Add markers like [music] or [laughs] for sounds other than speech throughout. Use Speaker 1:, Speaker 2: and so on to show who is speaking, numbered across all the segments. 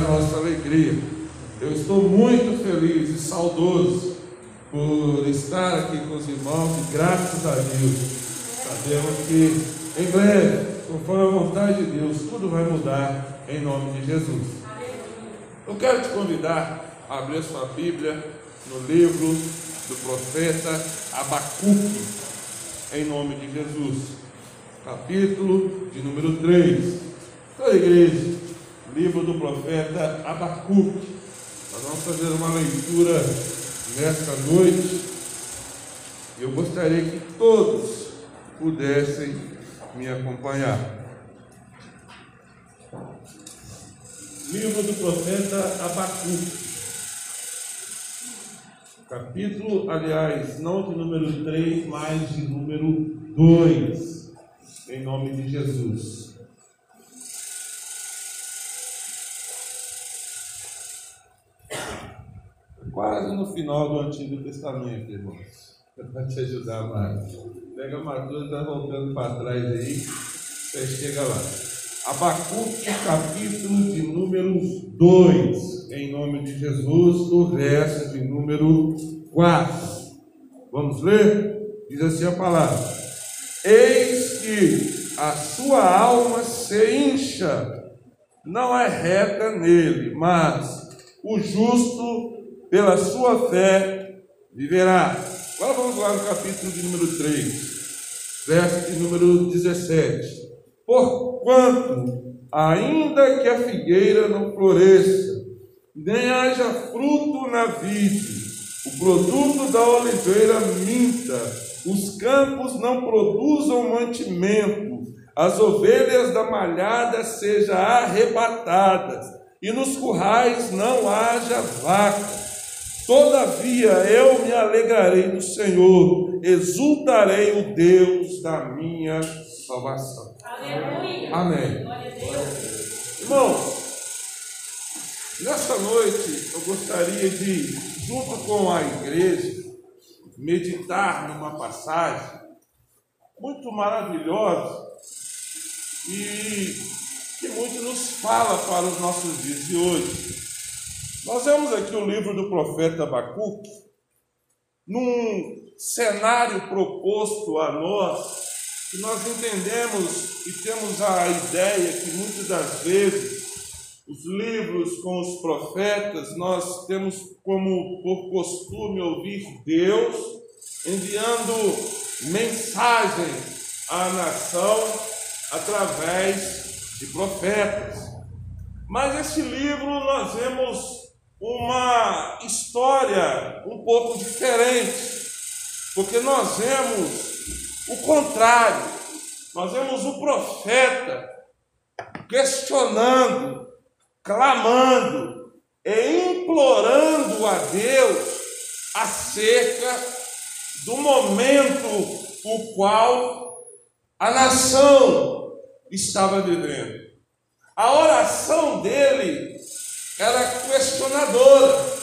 Speaker 1: nossa alegria. Eu estou muito feliz e saudoso por estar aqui com os irmãos e graças a Deus sabemos que em breve, conforme a vontade de Deus, tudo vai mudar em nome de Jesus. Eu quero te convidar a abrir sua Bíblia no livro do profeta Abacuque, em nome de Jesus, capítulo de número 3. Toda a igreja, livro do profeta Abacuque. Nós vamos fazer uma leitura nesta noite. Eu gostaria que todos pudessem me acompanhar. Livro do profeta Abacuque. Capítulo, aliás, não de número 3, mas de número 2. Em nome de Jesus. Quase no final do Antigo Testamento, irmãos. Para [laughs] te ajudar mais. Pega a matura, está voltando para trás aí. Você chega lá. Abacuque, capítulo de número 2, em nome de Jesus, no verso de número 4. Vamos ler? Diz assim a palavra: Eis que a sua alma se incha, não é reta nele, mas o justo pela sua fé viverá. Agora vamos lá no capítulo de número 3, verso de número 17. Porquanto, ainda que a figueira não floresça, nem haja fruto na vide, o produto da oliveira minta, os campos não produzam mantimento, as ovelhas da malhada sejam arrebatadas, e nos currais não haja vaca Todavia eu me alegrarei no Senhor, exultarei o Deus da minha salvação. Aleluia. Amém. Irmãos, nessa noite eu gostaria de, junto com a igreja, meditar numa passagem muito maravilhosa e que muito nos fala para os nossos dias de hoje. Nós vemos aqui o livro do profeta Abacuque, num cenário proposto a nós, que nós entendemos e temos a ideia que muitas das vezes os livros com os profetas, nós temos como por costume ouvir Deus enviando mensagem à nação através de profetas. Mas esse livro nós vemos uma história um pouco diferente, porque nós vemos o contrário, nós vemos o profeta questionando, clamando e implorando a Deus acerca do momento o qual a nação estava vivendo. A oração dele era questionadora.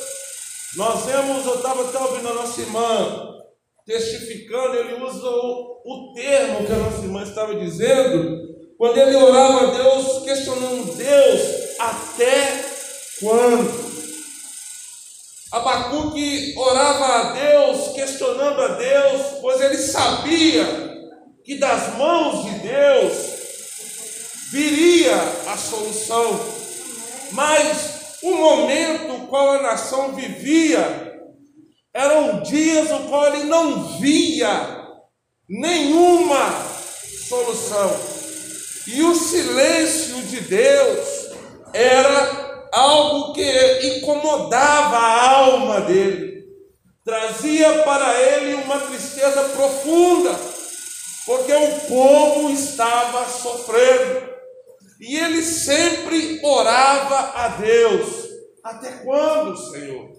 Speaker 1: Nós vemos, eu estava até ouvindo a nossa irmã testificando, ele usa o, o termo que a nossa irmã estava dizendo, quando ele orava a Deus, questionando Deus, até quando? Abacuque orava a Deus, questionando a Deus, pois ele sabia que das mãos de Deus viria a solução. Mas o momento qual a nação vivia eram dias no qual ele não via nenhuma solução. E o silêncio de Deus era algo que incomodava a alma dele, trazia para ele uma tristeza profunda, porque o povo estava sofrendo. E ele sempre orava a Deus: Até quando, Senhor?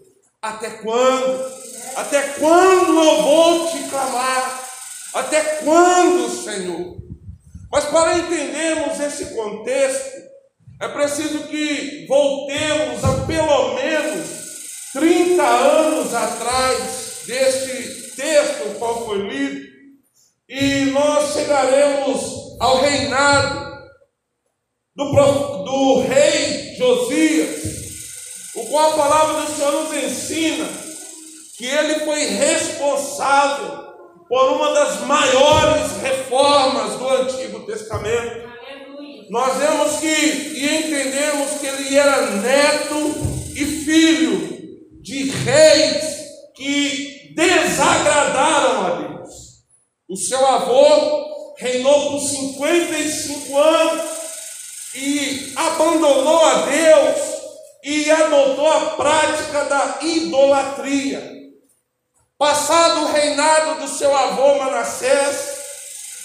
Speaker 1: Até quando? Até quando eu vou te clamar? Até quando, Senhor? Mas para entendermos esse contexto, é preciso que voltemos a pelo menos 30 anos atrás deste texto qual foi lido, e nós chegaremos ao reinado do, do rei Josias, o qual a palavra do Senhor nos ensina que ele foi responsável por uma das maiores reformas do Antigo Testamento. Nós vemos que e entendemos que ele era neto e filho de reis que desagradaram a Deus. O seu avô reinou por 55 anos e abandonou a Deus e adotou a prática da idolatria. Passado o reinado do seu avô Manassés,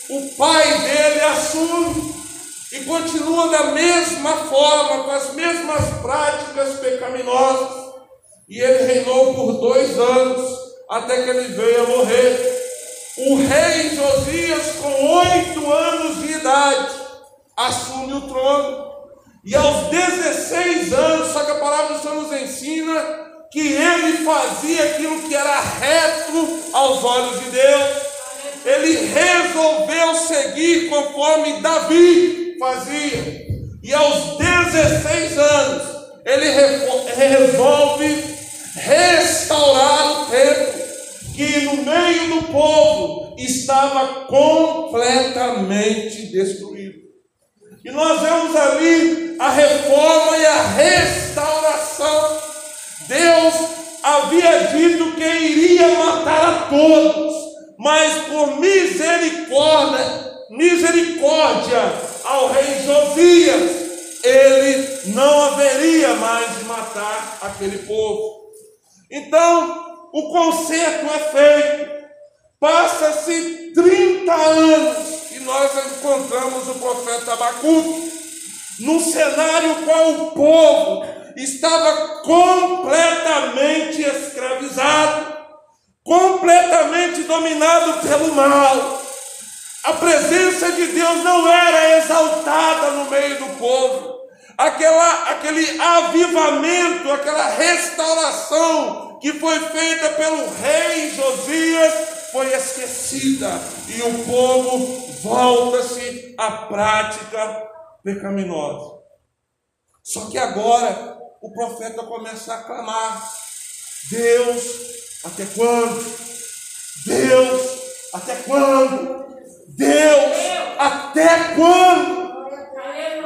Speaker 1: o pai dele assume e continua da mesma forma, com as mesmas práticas pecaminosas. E ele reinou por dois anos, até que ele veio a morrer. O rei Josias, com oito anos de idade, assume o trono. E aos 16 anos, só que a palavra do Senhor nos ensina que ele fazia aquilo que era reto aos olhos de Deus. Ele resolveu seguir conforme Davi fazia. E aos 16 anos, ele resolve restaurar o templo, que no meio do povo estava completamente destruído. E nós vemos ali a reforma e a restauração. Deus havia dito que iria matar a todos, mas por misericórdia, misericórdia ao rei Josias, ele não haveria mais de matar aquele povo. Então, o conserto é feito. Passa-se 30 anos e nós encontramos o profeta Abacuque num cenário qual o povo estava completamente escravizado, completamente dominado pelo mal. A presença de Deus não era exaltada no meio do povo. Aquela, aquele avivamento, aquela restauração que foi feita pelo rei Josias foi esquecida e o povo volta-se à prática pecaminosa. Só que agora o profeta começa a clamar: Deus, até quando? Deus, até quando? Deus, até quando?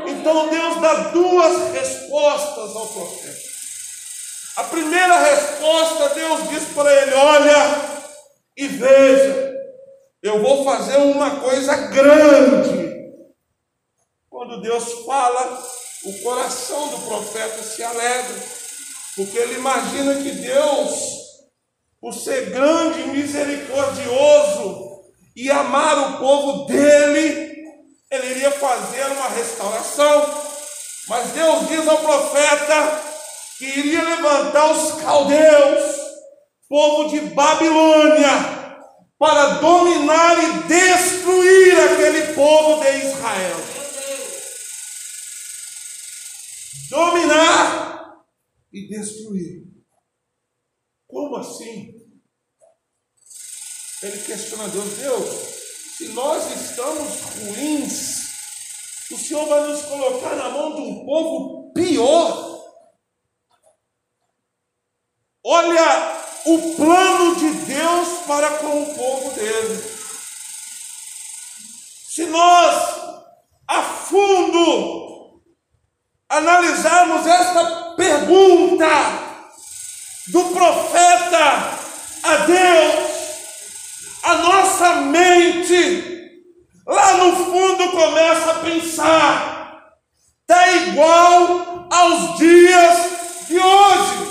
Speaker 1: Então Deus dá duas respostas ao profeta. A primeira resposta, Deus diz para ele: Olha, e veja, eu vou fazer uma coisa grande. Quando Deus fala, o coração do profeta se alegra, porque ele imagina que Deus, por ser grande e misericordioso e amar o povo dele, ele iria fazer uma restauração. Mas Deus diz ao profeta que iria levantar os caldeus, povo de Babilônia, para dominar e destruir aquele povo de Israel. dominar e destruir. Como assim? Ele questiona Deus, Deus, se nós estamos ruins, o Senhor vai nos colocar na mão de um povo pior. Olha o plano de Deus para com o povo dele. Se nós a fundo analisarmos esta pergunta do profeta a Deus, a nossa mente lá no fundo começa a pensar, está igual aos dias de hoje.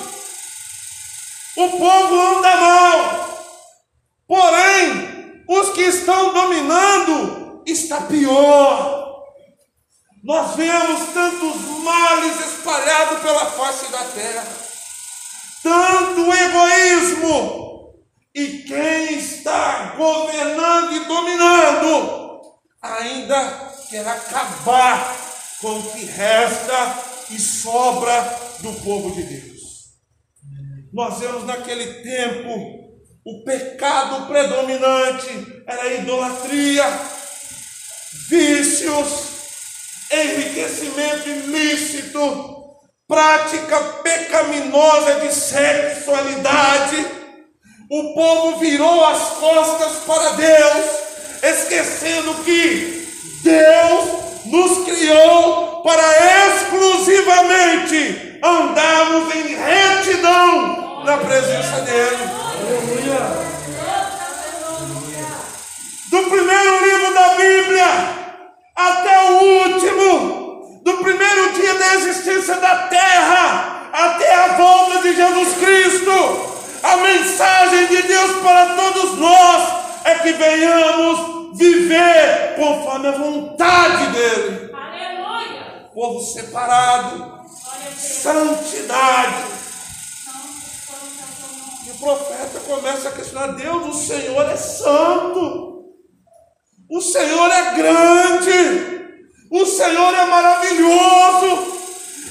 Speaker 1: O povo anda mal, porém, os que estão dominando está pior. Nós vemos tantos males espalhados pela face da terra, tanto egoísmo, e quem está governando e dominando ainda quer acabar com o que resta e sobra do povo de Deus. Nós vemos naquele tempo o pecado predominante era a idolatria, vícios, enriquecimento ilícito, prática pecaminosa de sexualidade, o povo virou as costas para Deus, esquecendo que Deus nos criou para exclusivamente andarmos em retidão na presença dEle. Aleluia. Do primeiro livro da Bíblia até o último, do primeiro dia da existência da terra até a volta de Jesus Cristo, a mensagem de Deus para todos nós é que venhamos viver conforme a vontade dEle. Aleluia. Povo separado, santidade. E o profeta começa a questionar: Deus, o Senhor é santo, o Senhor é grande, o Senhor é maravilhoso.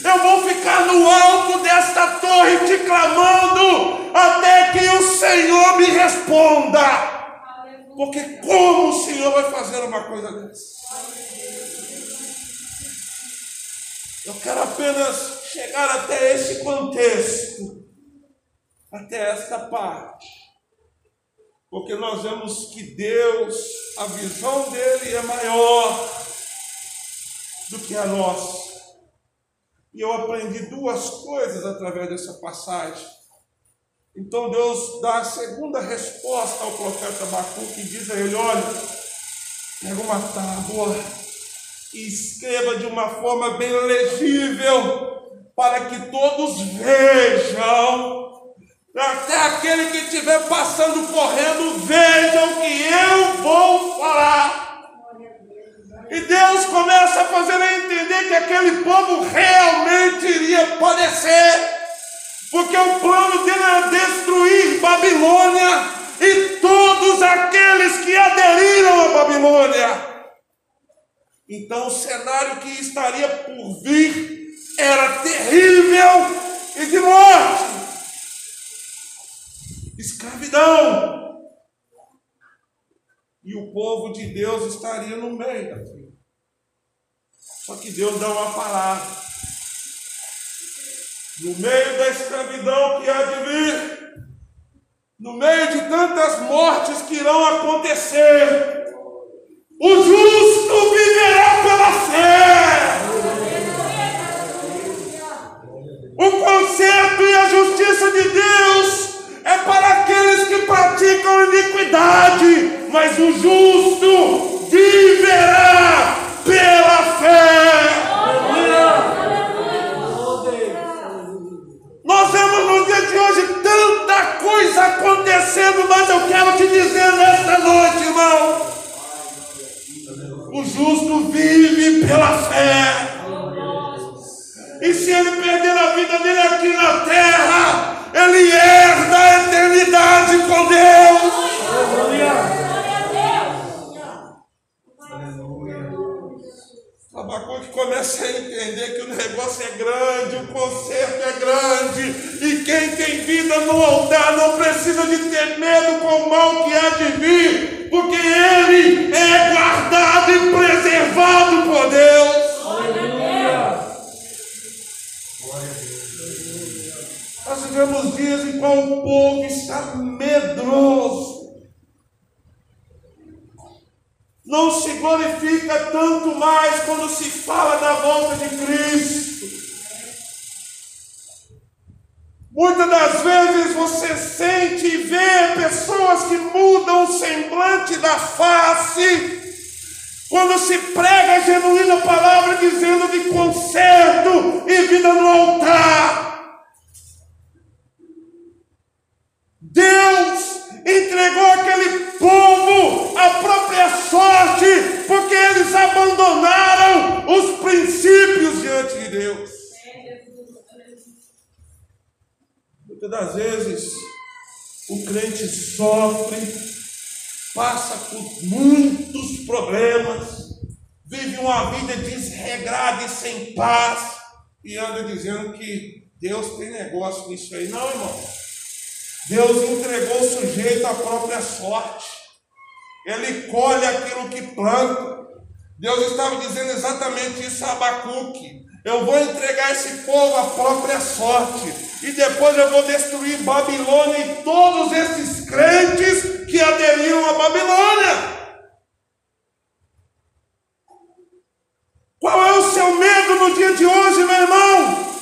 Speaker 1: Eu vou ficar no alto desta torre te clamando até que o Senhor me responda. Porque como o Senhor vai fazer uma coisa dessa? Eu quero apenas chegar até esse contexto, até esta parte. Porque nós vemos que Deus, a visão dele é maior do que a nossa. E eu aprendi duas coisas através dessa passagem. Então Deus dá a segunda resposta ao profeta Abacuque e diz a ele: Olha, pega uma tábua e escreva de uma forma bem legível, para que todos vejam, até aquele que estiver passando correndo, vejam que eu vou falar. E Deus começa a fazer a entender que aquele povo realmente iria padecer, porque o plano dele era destruir Babilônia e todos aqueles que aderiram a Babilônia. Então o cenário que estaria por vir era terrível e de morte, escravidão, e o povo de Deus estaria no meio daquilo. Só que Deus dá uma parada. No meio da escravidão que há de vir, no meio de tantas mortes que irão acontecer, o justo que praticam iniquidade mas o justo viverá pela fé. Nós vemos no dia de hoje tanta coisa acontecendo, mas eu quero te dizer nesta noite, irmão. O justo vive pela fé. E se ele perder a vida dele aqui na terra, ele herda a eternidade com Deus. Abacuque começa a entender que o negócio é grande, o conserto é grande, e quem tem vida no altar não precisa de ter medo com o mal que há de vir, porque ele é guardado e preservado por Deus. Aleluia. Nós vivemos dias em qual o povo está medroso não se glorifica tanto mais quando se fala da volta de Cristo. Muitas das vezes você sente e vê pessoas que mudam o semblante da face quando se prega a genuína palavra dizendo de conserto e vida no altar. Deus entregou aquele povo a própria sorte, porque eles abandonaram os princípios diante de Deus. Muitas das vezes o crente sofre, passa por muitos problemas, vive uma vida desregrada e sem paz, e anda dizendo que Deus tem negócio nisso aí. Não, irmão. Deus entregou o sujeito à própria sorte. Ele colhe aquilo que planta. Deus estava dizendo exatamente isso a Abacuque. Eu vou entregar esse povo à própria sorte. E depois eu vou destruir Babilônia e todos esses crentes que aderiram a Babilônia. Qual é o seu medo no dia de hoje, meu irmão?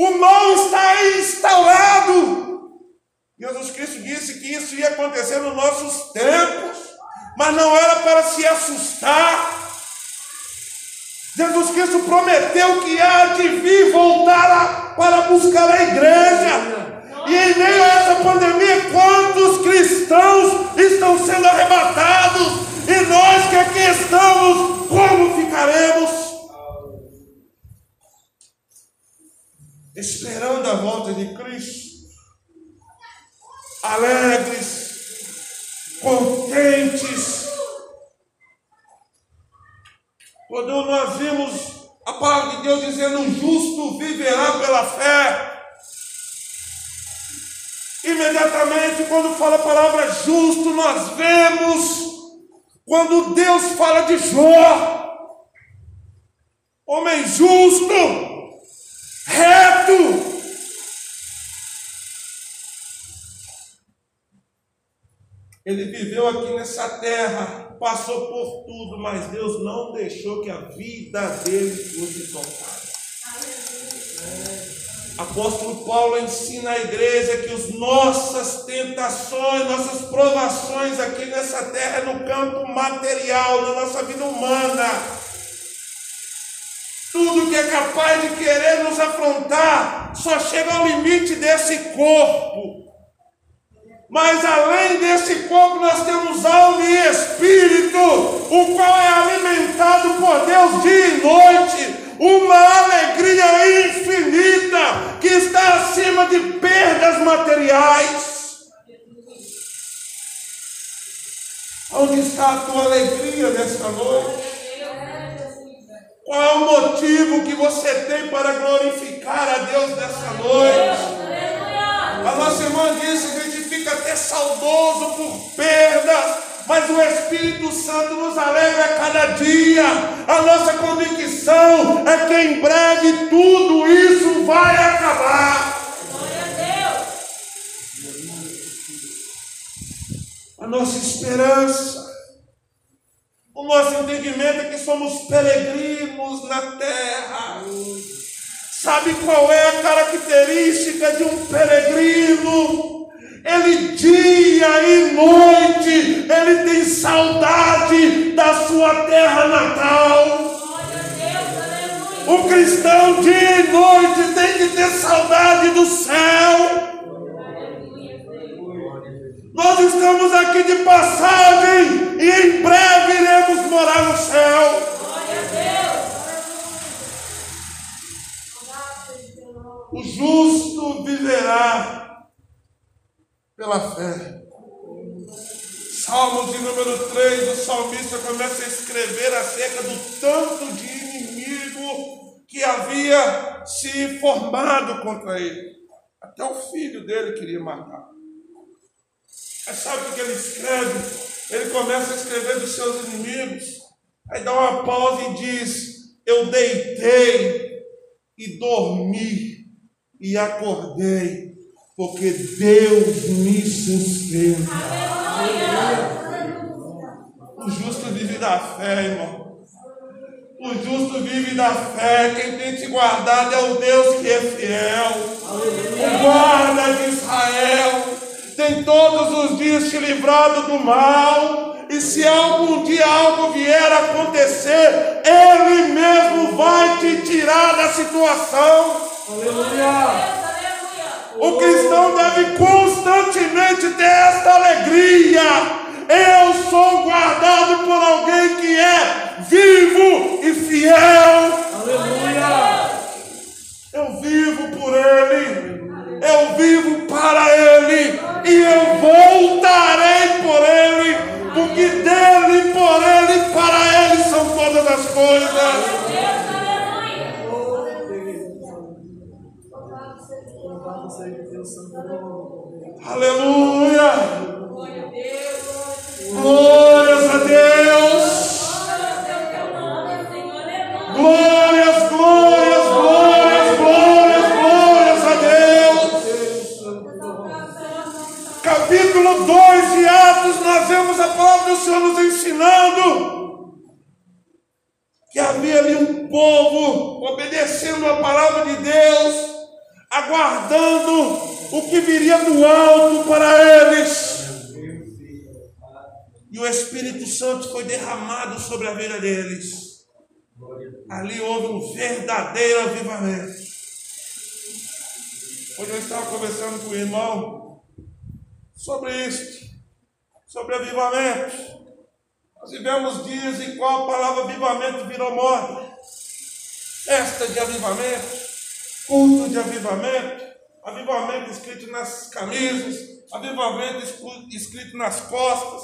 Speaker 1: O mal está instaurado. Jesus Cristo disse que isso ia acontecer nos nossos tempos, mas não era para se assustar. Jesus Cristo prometeu que há de vir voltar para buscar a igreja. E em meio a essa pandemia, quantos cristãos estão sendo arrebatados? E nós que aqui estamos, como ficaremos? Nós vimos a palavra de Deus dizendo: o justo viverá pela fé. Imediatamente, quando fala a palavra justo, nós vemos quando Deus fala de Jó, homem justo, reto, ele viveu aqui nessa terra, passou por tudo, mas Deus não deixou que a vida dele fosse tocada. Apóstolo Paulo ensina a igreja que as nossas tentações, nossas provações aqui nessa terra é no campo material, na nossa vida humana. Tudo que é capaz de querer nos afrontar só chega ao limite desse corpo. Mas além desse corpo, nós temos alma e espírito, o qual é alimentado por Deus dia e noite uma alegria infinita que está acima de perdas materiais. Onde está a tua alegria nesta noite? Qual é o motivo que você tem para glorificar a Deus nessa noite? A nossa irmã disse que fica até saudoso por perdas, mas o Espírito Santo nos alegra a cada dia. A nossa convicção é que em breve tudo isso vai acabar. Glória a Deus. A nossa esperança, o nosso entendimento é que somos peregrinos na terra. Sabe qual é a característica de um peregrino? Ele dia e noite, ele tem saudade da sua terra natal. O cristão dia e noite tem que ter saudade do céu. Nós estamos aqui de passagem e em breve iremos morar no céu. O justo viverá pela fé. Salmo de número 3, o salmista começa a escrever acerca do tanto de inimigo que havia se formado contra ele. Até o filho dele queria matar. Mas sabe o que ele escreve? Ele começa a escrever dos seus inimigos. Aí dá uma pausa e diz: Eu deitei e dormi e acordei porque Deus me sustenta. O justo vive da fé, irmão. O justo vive da fé. Quem tem te guardado é o Deus que é fiel. O guarda de Israel tem todos os dias te livrado do mal. E se algum dia algo vier a acontecer, Ele mesmo vai te tirar da situação. Aleluia. O cristão deve constantemente ter esta alegria. Eu sou guardado por alguém que é vivo e fiel. Aleluia. Eu vivo por Ele. Hoje eu estava conversando com o irmão sobre isso, sobre avivamento. Nós vivemos dias em qual a palavra avivamento virou moda. Festa de avivamento, culto de avivamento, avivamento escrito nas camisas, avivamento escrito nas costas.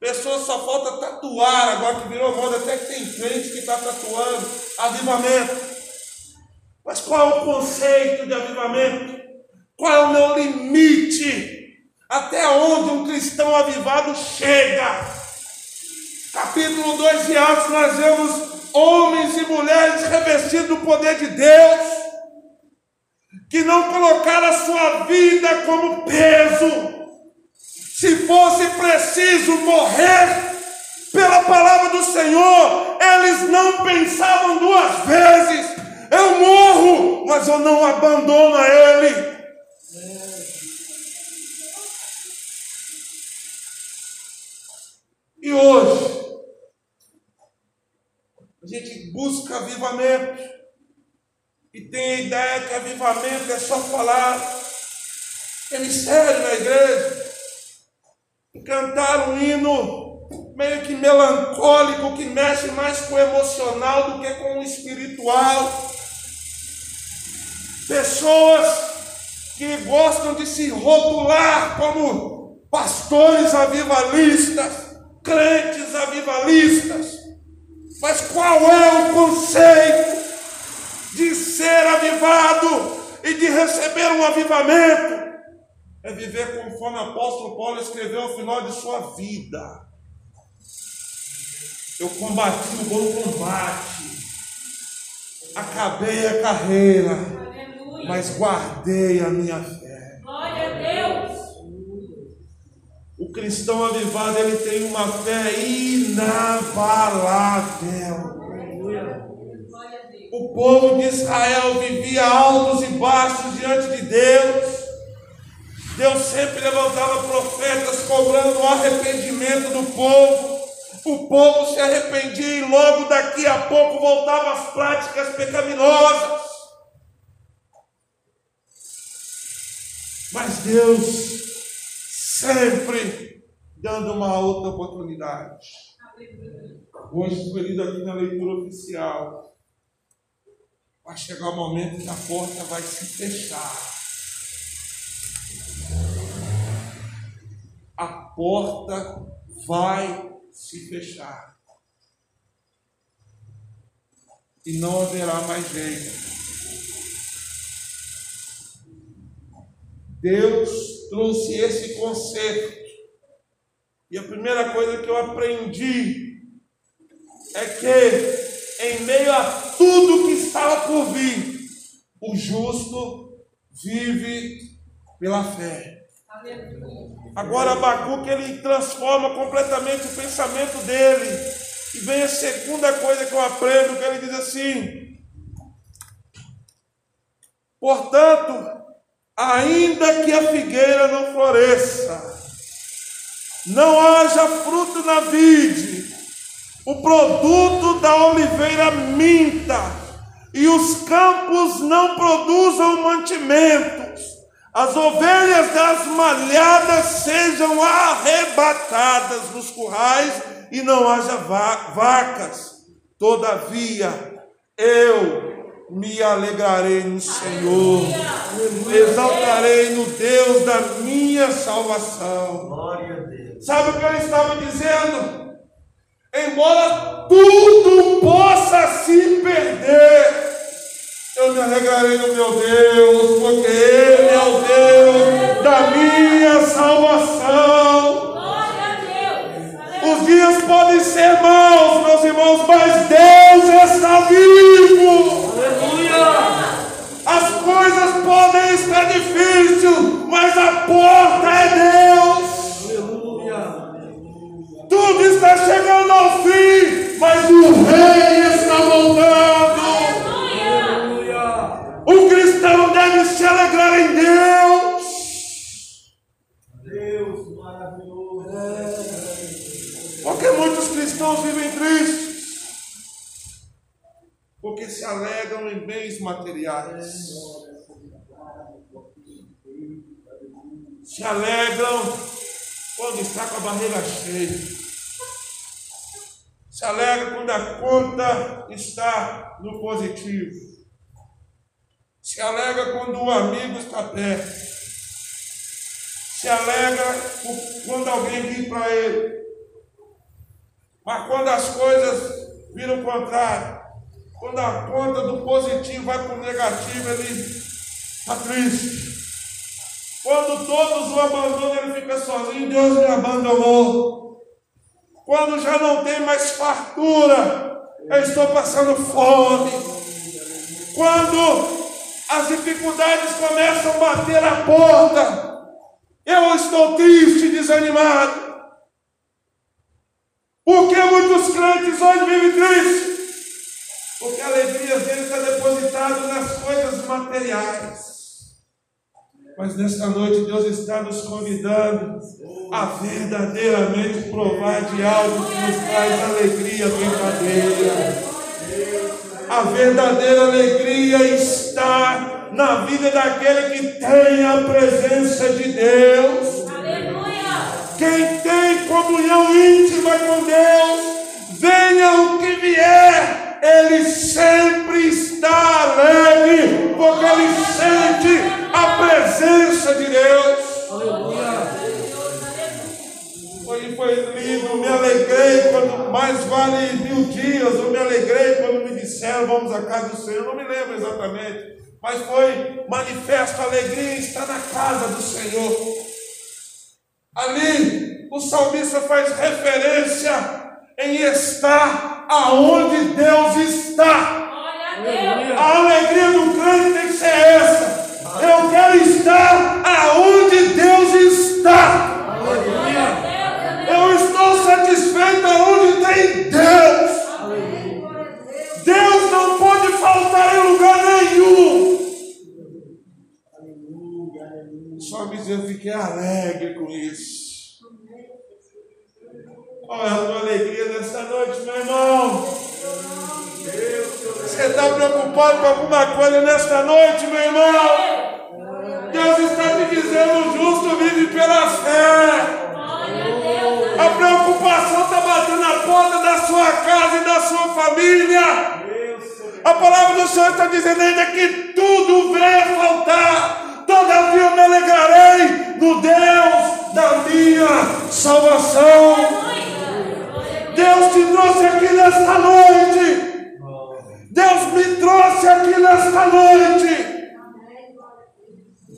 Speaker 1: Pessoas só falta tatuar, agora que virou moda, até que tem crente que está tatuando avivamento. Mas qual é o conceito de avivamento? Qual é o meu limite? Até onde um cristão avivado chega? capítulo 2 de Atos, nós vemos homens e mulheres revestidos do poder de Deus, que não colocaram a sua vida como peso. Se fosse preciso morrer pela palavra do Senhor, eles não pensavam duas vezes. Eu morro, mas eu não abandono a Ele. E hoje, a gente busca avivamento e tem a ideia que avivamento é só falar, é mistério na igreja, cantar um hino meio que melancólico que mexe mais com o emocional do que com o espiritual. Pessoas que gostam de se rotular como pastores avivalistas, crentes avivalistas. Mas qual é o conceito de ser avivado e de receber um avivamento? É viver conforme o apóstolo Paulo escreveu ao final de sua vida. Eu combati o bom combate, acabei a carreira, mas guardei a minha fé.
Speaker 2: Glória a Deus.
Speaker 1: O cristão avivado, ele tem uma fé inabalável. O povo de Israel vivia altos e baixos diante de Deus. Deus sempre levantava profetas cobrando o arrependimento do povo. O povo se arrependia e logo daqui a pouco voltava às práticas pecaminosas. Mas Deus sempre dando uma outra oportunidade. Hoje, escolhido aqui na leitura oficial, vai chegar o momento que a porta vai se fechar. A porta vai se fechar. E não haverá mais jeito. Deus trouxe esse conceito. E a primeira coisa que eu aprendi é que, em meio a tudo que estava por vir, o justo vive pela fé. Agora Abacuque ele transforma completamente o pensamento dele. E vem a segunda coisa que eu aprendo, que ele diz assim: Portanto, ainda que a figueira não floresça, não haja fruto na vide, o produto da oliveira minta, e os campos não produzam mantimentos, as ovelhas das malhadas sejam arrebatadas nos currais e não haja vacas. Todavia, eu me alegrarei no Senhor, exaltarei no Deus da minha salvação. Sabe o que ele estava dizendo? Embora tudo possa se perder, eu me alegrarei no meu Deus, porque Ele é o Deus da minha salvação. Os dias podem ser maus, meus irmãos, mas Deus está vivo coisas podem estar difíceis, mas a porta é Deus. Aleluia. Tudo está chegando ao fim, mas o Rei está voltando.
Speaker 2: Aleluia.
Speaker 1: O cristão deve se alegrar em Deus. Deus maravilhoso. Porque muitos cristãos vivem tristes bens materiais. Se alegram quando está com a barriga cheia. Se alegra quando a conta está no positivo. Se alegra quando o amigo está perto. Se alegra quando alguém ri para ele. Mas quando as coisas viram o contrário, quando a conta do positivo vai para o negativo, ele está triste. Quando todos o abandonam, ele fica sozinho, Deus me abandonou. Quando já não tem mais fartura, eu estou passando fome. Quando as dificuldades começam a bater a porta, eu estou triste, desanimado. Por que muitos crentes hoje vivem tristes? Depositada nas coisas materiais. Mas nesta noite Deus está nos convidando a verdadeiramente provar de algo que nos traz alegria verdadeira. A verdadeira alegria está na vida daquele que tem a presença de Deus. Quem tem comunhão íntima com Deus, venha o que vier, ele sempre está alegre, porque ele sente a presença de Deus. Foi, foi lindo, me alegrei quando mais vale mil dias, eu me alegrei quando me disseram vamos à casa do Senhor, não me lembro exatamente, mas foi manifesto a alegria estar na casa do Senhor. Ali o salmista faz referência em estar aonde Deus noite, meu irmão? Deus está te dizendo: o justo vive pela fé. A preocupação está batendo na porta da sua casa e da sua família. A palavra do Senhor está dizendo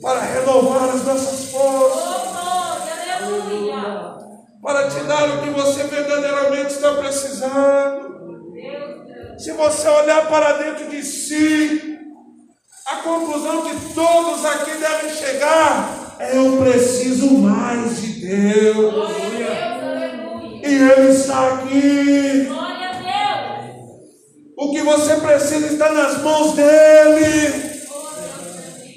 Speaker 1: para renovar as nossas forças, para te dar o que você verdadeiramente está precisando. Se você olhar para dentro de si, a conclusão que todos aqui devem chegar é: eu preciso mais de Deus. E Ele está aqui. O que você precisa está nas mãos dEle.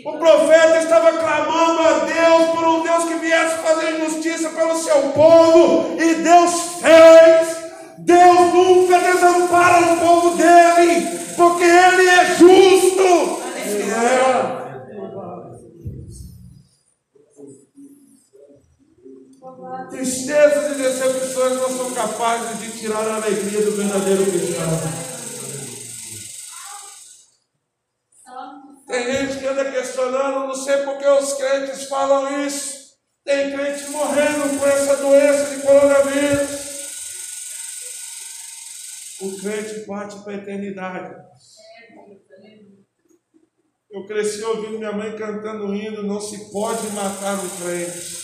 Speaker 1: O profeta estava clamando a Deus por um Deus que viesse fazer justiça pelo seu povo, e Deus fez. Deus nunca desampara o povo dele, porque ele é justo. É. Tristezas e decepções não são capazes de tirar a alegria do verdadeiro cristão. Tem gente que anda questionando, não sei porque os crentes falam isso. Tem crente morrendo com essa doença de coronavírus. O crente parte para a eternidade. Eu cresci ouvindo minha mãe cantando um hino, não se pode matar um crente.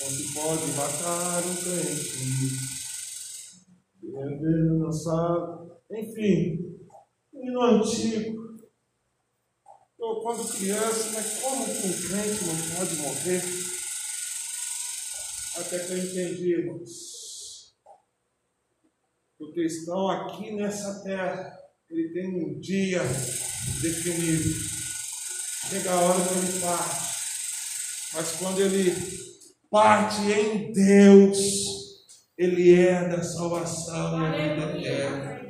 Speaker 1: Não se pode matar um crente. Não sabe. Enfim, um hino antigo. Eu, quando criança, mas como que um crente não pode morrer? Até que eu entendi, irmãos. O cristão aqui nessa terra, ele tem um dia definido. Chega a hora que ele parte. Mas quando ele parte em Deus, ele é da salvação e a vida eterna.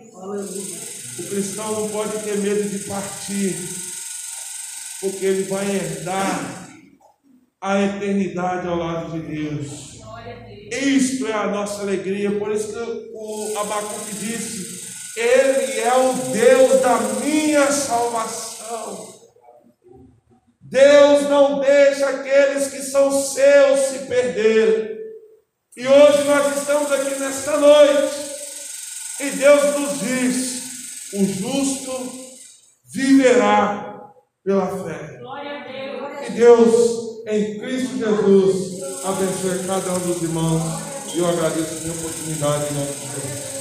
Speaker 1: O cristão não pode ter medo de partir, porque ele vai herdar a eternidade ao lado de Deus. Isto é a nossa alegria, por isso que o Abacuque disse: Ele é o Deus da minha salvação. Deus não deixa aqueles que são seus se perderem. E hoje nós estamos aqui nesta noite, e Deus nos diz: o justo viverá pela fé. E Deus, em Cristo Jesus, abençoe cada um dos irmãos. E eu agradeço a minha oportunidade em nome de Jesus.